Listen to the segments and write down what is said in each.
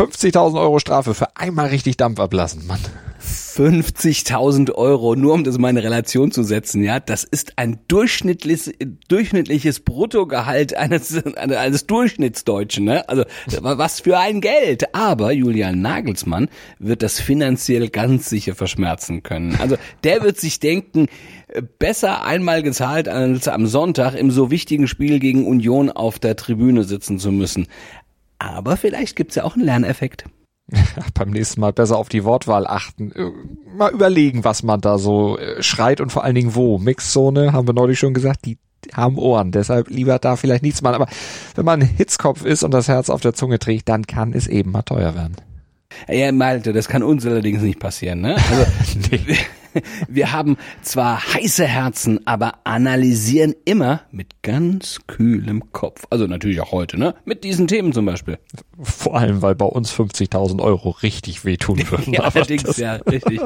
50.000 Euro Strafe für einmal richtig Dampf ablassen, Mann. 50.000 Euro, nur um das mal in Relation zu setzen, ja, das ist ein durchschnittliches, durchschnittliches Bruttogehalt eines, eines Durchschnittsdeutschen, ne? Also, was für ein Geld. Aber Julian Nagelsmann wird das finanziell ganz sicher verschmerzen können. Also, der wird sich denken, besser einmal gezahlt, als am Sonntag im so wichtigen Spiel gegen Union auf der Tribüne sitzen zu müssen. Aber vielleicht gibt's ja auch einen Lerneffekt. beim nächsten Mal besser auf die Wortwahl achten. Äh, mal überlegen, was man da so äh, schreit und vor allen Dingen wo. Mixzone, haben wir neulich schon gesagt, die haben Ohren. Deshalb lieber da vielleicht nichts machen. Aber wenn man Hitzkopf ist und das Herz auf der Zunge trägt, dann kann es eben mal teuer werden. Ja, Malte, das kann uns allerdings nicht passieren, ne? Also, nee. Wir haben zwar heiße Herzen, aber analysieren immer mit ganz kühlem Kopf. Also natürlich auch heute, ne? Mit diesen Themen zum Beispiel. Vor allem, weil bei uns 50.000 Euro richtig wehtun würden. ja, allerdings, das, ja, richtig.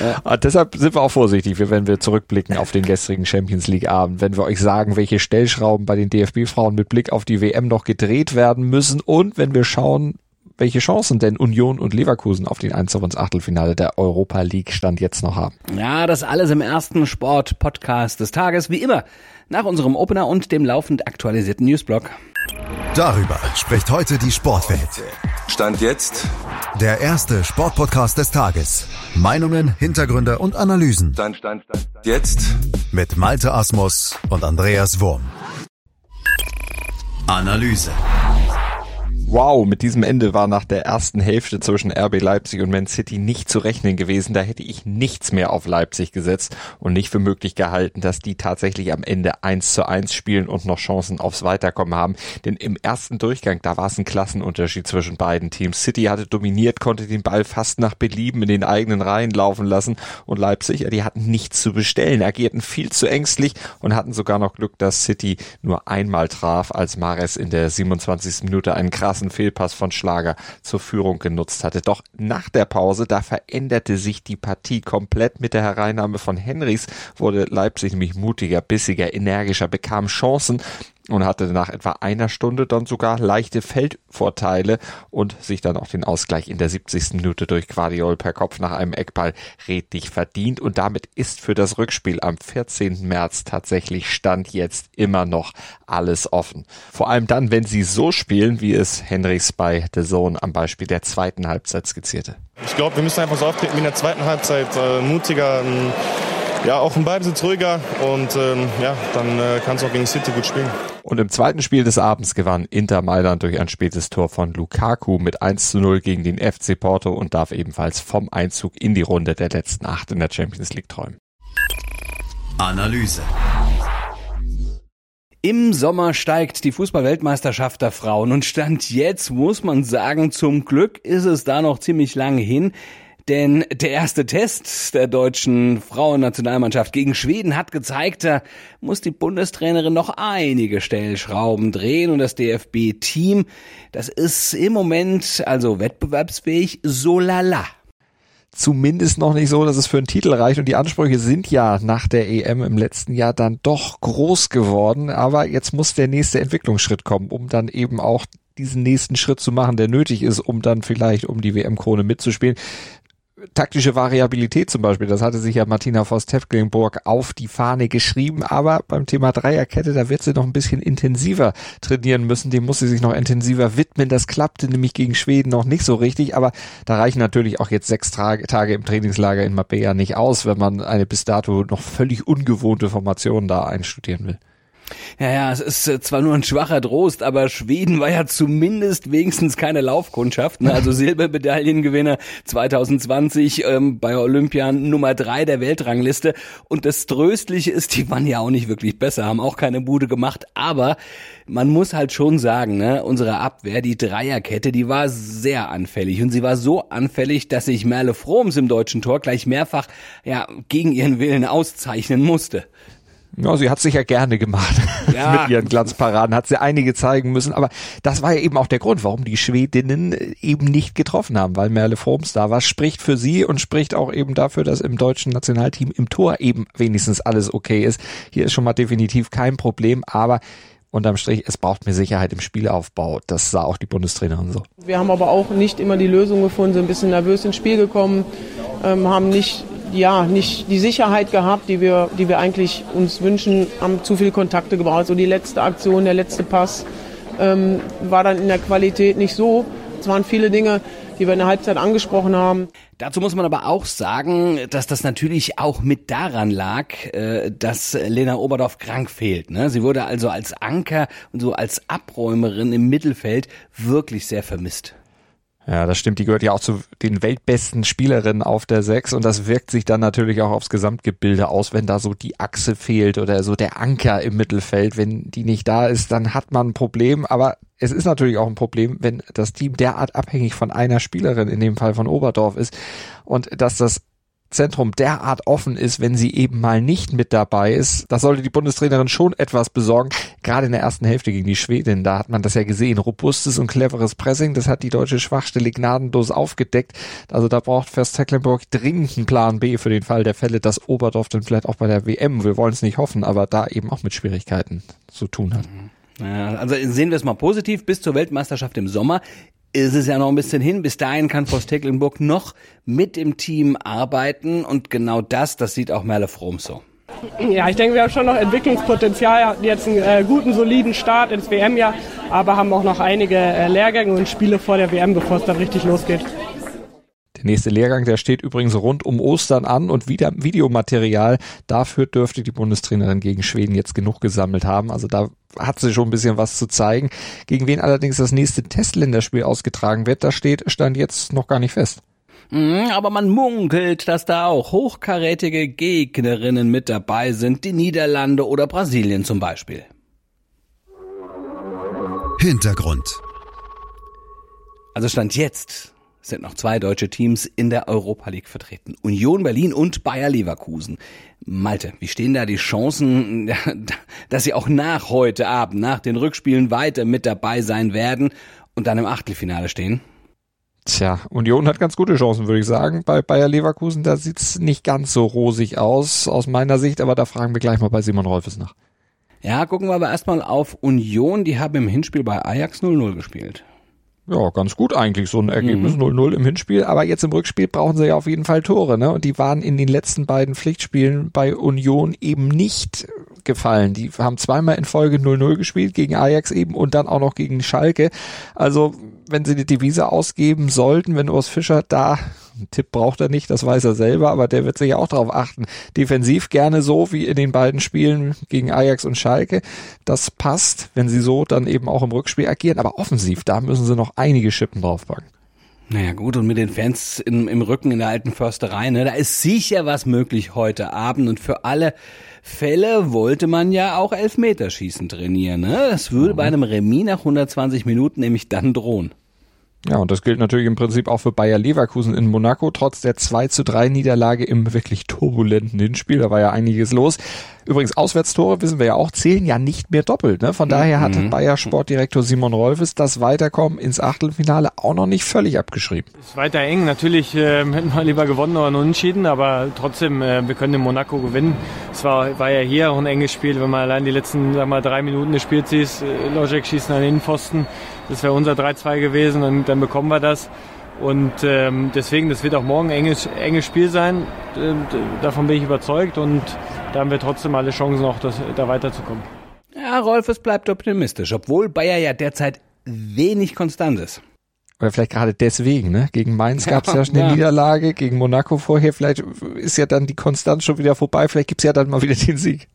Ja. Deshalb sind wir auch vorsichtig, wenn wir zurückblicken auf den gestrigen Champions League Abend. Wenn wir euch sagen, welche Stellschrauben bei den DFB-Frauen mit Blick auf die WM noch gedreht werden müssen und wenn wir schauen, welche Chancen denn Union und Leverkusen auf den Einzug ins Achtelfinale der Europa League Stand jetzt noch haben. Ja, das alles im ersten Sport-Podcast des Tages, wie immer, nach unserem Opener und dem laufend aktualisierten Newsblog. Darüber spricht heute die Sportwelt. Stand jetzt der erste Sportpodcast des Tages. Meinungen, Hintergründe und Analysen. Stand, stand, stand, jetzt mit Malte Asmus und Andreas Wurm. Analyse. Wow, mit diesem Ende war nach der ersten Hälfte zwischen RB Leipzig und Man City nicht zu rechnen gewesen. Da hätte ich nichts mehr auf Leipzig gesetzt und nicht für möglich gehalten, dass die tatsächlich am Ende eins zu eins spielen und noch Chancen aufs Weiterkommen haben. Denn im ersten Durchgang, da war es ein Klassenunterschied zwischen beiden Teams. City hatte dominiert, konnte den Ball fast nach Belieben in den eigenen Reihen laufen lassen und Leipzig, die hatten nichts zu bestellen, agierten viel zu ängstlich und hatten sogar noch Glück, dass City nur einmal traf, als Mares in der 27. Minute einen krassen krassen Fehlpass von Schlager zur Führung genutzt hatte. Doch nach der Pause, da veränderte sich die Partie komplett mit der Hereinnahme von Henrys, wurde Leipzig nämlich mutiger, bissiger, energischer, bekam Chancen und hatte nach etwa einer Stunde dann sogar leichte Feldvorteile und sich dann auch den Ausgleich in der 70. Minute durch Guardiol per Kopf nach einem Eckball redlich verdient und damit ist für das Rückspiel am 14. März tatsächlich Stand jetzt immer noch alles offen. Vor allem dann, wenn sie so spielen, wie es Henrichs bei The Zone am Beispiel der zweiten Halbzeit skizzierte. Ich glaube, wir müssen einfach so auftreten wie in der zweiten Halbzeit, äh, mutiger, ähm ja, auch im Ballbesitz ruhiger und ähm, ja, dann äh, kannst du auch gegen City gut spielen. Und im zweiten Spiel des Abends gewann Inter Mailand durch ein spätes Tor von Lukaku mit 1 zu 0 gegen den FC Porto und darf ebenfalls vom Einzug in die Runde der letzten acht in der Champions League träumen. Analyse. Im Sommer steigt die Fußballweltmeisterschaft der Frauen und Stand jetzt muss man sagen, zum Glück ist es da noch ziemlich lange hin. Denn der erste Test der deutschen Frauennationalmannschaft gegen Schweden hat gezeigt, da muss die Bundestrainerin noch einige Stellschrauben drehen und das DFB-Team, das ist im Moment also wettbewerbsfähig, so lala zumindest noch nicht so, dass es für einen Titel reicht. Und die Ansprüche sind ja nach der EM im letzten Jahr dann doch groß geworden. Aber jetzt muss der nächste Entwicklungsschritt kommen, um dann eben auch diesen nächsten Schritt zu machen, der nötig ist, um dann vielleicht um die WM-Krone mitzuspielen taktische Variabilität zum Beispiel, das hatte sich ja Martina Voss-Tefklenburg auf die Fahne geschrieben, aber beim Thema Dreierkette, da wird sie noch ein bisschen intensiver trainieren müssen, dem muss sie sich noch intensiver widmen, das klappte nämlich gegen Schweden noch nicht so richtig, aber da reichen natürlich auch jetzt sechs Tage, im Trainingslager in Mapea nicht aus, wenn man eine bis dato noch völlig ungewohnte Formation da einstudieren will. Ja, ja, es ist äh, zwar nur ein schwacher Trost, aber Schweden war ja zumindest wenigstens keine Laufkundschaft. Ne? Also Silbermedaillengewinner 2020 ähm, bei Olympia Nummer drei der Weltrangliste. Und das Tröstliche ist, die waren ja auch nicht wirklich besser, haben auch keine Bude gemacht. Aber man muss halt schon sagen, ne, unsere Abwehr, die Dreierkette, die war sehr anfällig. Und sie war so anfällig, dass sich Merle Froms im deutschen Tor gleich mehrfach ja, gegen ihren Willen auszeichnen musste. Ja, sie hat sich ja gerne gemacht ja. mit ihren Glanzparaden, hat sie einige zeigen müssen, aber das war ja eben auch der Grund, warum die Schwedinnen eben nicht getroffen haben, weil Merle Forms da war, spricht für sie und spricht auch eben dafür, dass im deutschen Nationalteam im Tor eben wenigstens alles okay ist. Hier ist schon mal definitiv kein Problem, aber unterm Strich, es braucht mehr Sicherheit im Spielaufbau. Das sah auch die Bundestrainerin so. Wir haben aber auch nicht immer die Lösung gefunden, sind ein bisschen nervös ins Spiel gekommen, ähm, haben nicht, ja, nicht die Sicherheit gehabt, die wir, die wir eigentlich uns wünschen, haben zu viele Kontakte gebraucht. So die letzte Aktion, der letzte Pass ähm, war dann in der Qualität nicht so. Es waren viele Dinge, die wir in der Halbzeit angesprochen haben. Dazu muss man aber auch sagen, dass das natürlich auch mit daran lag, äh, dass Lena Oberdorf krank fehlt. Ne? Sie wurde also als Anker und so als Abräumerin im Mittelfeld wirklich sehr vermisst. Ja, das stimmt. Die gehört ja auch zu den weltbesten Spielerinnen auf der Sechs und das wirkt sich dann natürlich auch aufs Gesamtgebilde aus, wenn da so die Achse fehlt oder so der Anker im Mittelfeld. Wenn die nicht da ist, dann hat man ein Problem. Aber es ist natürlich auch ein Problem, wenn das Team derart abhängig von einer Spielerin, in dem Fall von Oberdorf ist und dass das Zentrum derart offen ist, wenn sie eben mal nicht mit dabei ist. Das sollte die Bundestrainerin schon etwas besorgen. Gerade in der ersten Hälfte gegen die Schwedin, da hat man das ja gesehen. Robustes und cleveres Pressing, das hat die deutsche Schwachstelle gnadenlos aufgedeckt. Also da braucht First Tecklenburg dringend einen Plan B für den Fall der Fälle, dass Oberdorf dann vielleicht auch bei der WM, wir wollen es nicht hoffen, aber da eben auch mit Schwierigkeiten zu tun hat. Ja, also sehen wir es mal positiv. Bis zur Weltmeisterschaft im Sommer ist es ja noch ein bisschen hin. Bis dahin kann Forst Tecklenburg noch mit im Team arbeiten und genau das, das sieht auch Merle Fromm so. Ja, ich denke, wir haben schon noch Entwicklungspotenzial, hatten jetzt einen äh, guten, soliden Start ins WM-Jahr, aber haben auch noch einige äh, Lehrgänge und Spiele vor der WM, bevor es dann richtig losgeht. Der nächste Lehrgang, der steht übrigens rund um Ostern an und wieder Videomaterial. Dafür dürfte die Bundestrainerin gegen Schweden jetzt genug gesammelt haben. Also da hat sie schon ein bisschen was zu zeigen. Gegen wen allerdings das nächste Testländerspiel ausgetragen wird, da steht, stand jetzt noch gar nicht fest. Mhm, aber man munkelt, dass da auch hochkarätige Gegnerinnen mit dabei sind, die Niederlande oder Brasilien zum Beispiel. Hintergrund. Also stand jetzt sind noch zwei deutsche Teams in der Europa League vertreten. Union Berlin und Bayer Leverkusen. Malte, wie stehen da die Chancen, dass sie auch nach heute Abend, nach den Rückspielen weiter mit dabei sein werden und dann im Achtelfinale stehen? Tja, Union hat ganz gute Chancen, würde ich sagen. Bei Bayer Leverkusen, da sieht's nicht ganz so rosig aus, aus meiner Sicht, aber da fragen wir gleich mal bei Simon Rolfes nach. Ja, gucken wir aber erstmal auf Union. Die haben im Hinspiel bei Ajax 0-0 gespielt. Ja, ganz gut eigentlich, so ein Ergebnis 0-0 mhm. im Hinspiel. Aber jetzt im Rückspiel brauchen sie ja auf jeden Fall Tore, ne? Und die waren in den letzten beiden Pflichtspielen bei Union eben nicht gefallen. Die haben zweimal in Folge 0-0 gespielt, gegen Ajax eben und dann auch noch gegen Schalke. Also, wenn sie die Devise ausgeben sollten, wenn Urs Fischer da einen Tipp braucht er nicht, das weiß er selber, aber der wird sich auch darauf achten. Defensiv gerne so wie in den beiden Spielen gegen Ajax und Schalke. Das passt, wenn sie so dann eben auch im Rückspiel agieren. Aber offensiv, da müssen sie noch einige Schippen draufpacken. Naja gut, und mit den Fans im, im Rücken in der alten Försterei, ne, da ist sicher was möglich heute Abend. Und für alle Fälle wollte man ja auch Elfmeterschießen trainieren. Ne? Das würde mhm. bei einem Remis nach 120 Minuten nämlich dann drohen. Ja, und das gilt natürlich im Prinzip auch für Bayer Leverkusen in Monaco, trotz der 2 zu 3 Niederlage im wirklich turbulenten Hinspiel. Da war ja einiges los. Übrigens, Auswärtstore, wissen wir ja auch, zählen ja nicht mehr doppelt. Ne? Von daher hat mhm. Bayer Sportdirektor Simon Rolfes das Weiterkommen ins Achtelfinale auch noch nicht völlig abgeschrieben. Ist weiter eng. Natürlich äh, hätten wir lieber gewonnen oder unentschieden, aber trotzdem, äh, wir können in Monaco gewinnen. Es war, war ja hier auch ein enges Spiel, wenn man allein die letzten sag mal, drei Minuten des Spiels sieht. Äh, Logic schießt an den Innenpfosten. Das wäre unser 3-2 gewesen und dann bekommen wir das. Und ähm, deswegen, das wird auch morgen ein enges, enges Spiel sein. Äh, davon bin ich überzeugt und da haben wir trotzdem alle Chancen, auch das, da weiterzukommen. Ja, Rolf, es bleibt optimistisch, obwohl Bayer ja derzeit wenig konstant ist. Oder vielleicht gerade deswegen, ne? Gegen Mainz gab es ja, schon eine ja. Niederlage, gegen Monaco vorher, vielleicht ist ja dann die Konstanz schon wieder vorbei, vielleicht gibt's ja dann mal wieder den Sieg.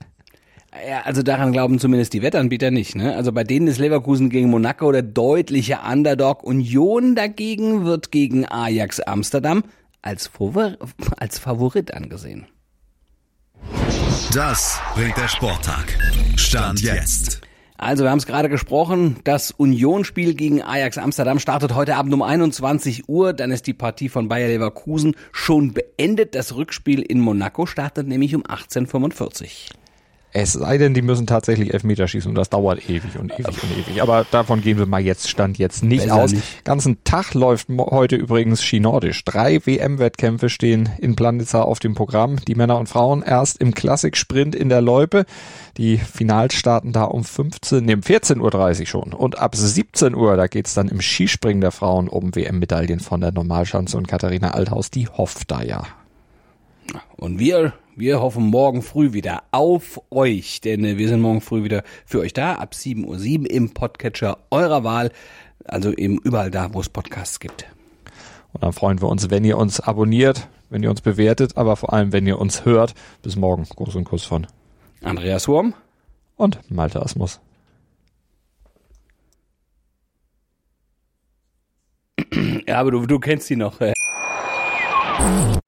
Ja, also daran glauben zumindest die Wettanbieter nicht. Ne? Also bei denen ist Leverkusen gegen Monaco der deutliche Underdog. Union dagegen wird gegen Ajax Amsterdam als, Favor als Favorit angesehen. Das bringt der Sporttag. Stand jetzt. Also wir haben es gerade gesprochen, das Unionsspiel gegen Ajax Amsterdam startet heute Abend um 21 Uhr, dann ist die Partie von Bayer Leverkusen schon beendet. Das Rückspiel in Monaco startet nämlich um 18.45 Uhr. Es sei denn, die müssen tatsächlich Elfmeter schießen und das dauert ewig und ewig und ewig. Aber davon gehen wir mal jetzt Stand jetzt nicht Besser aus. nicht. Ganzen Tag läuft heute übrigens Skinordisch. Drei WM-Wettkämpfe stehen in Planitza auf dem Programm. Die Männer und Frauen erst im Klassik-Sprint in der Loipe. Die Finals starten da um 15, nee, um 14.30 Uhr schon. Und ab 17 Uhr, da geht's dann im Skispringen der Frauen um WM-Medaillen von der Normalschanze und Katharina Althaus, die hofft da ja. Und wir, wir hoffen morgen früh wieder auf euch, denn äh, wir sind morgen früh wieder für euch da, ab 7.07 Uhr im Podcatcher eurer Wahl, also eben überall da, wo es Podcasts gibt. Und dann freuen wir uns, wenn ihr uns abonniert, wenn ihr uns bewertet, aber vor allem, wenn ihr uns hört. Bis morgen. Gruß und Kuss von Andreas Wurm, und Malte Asmus. ja, aber du, du kennst die noch.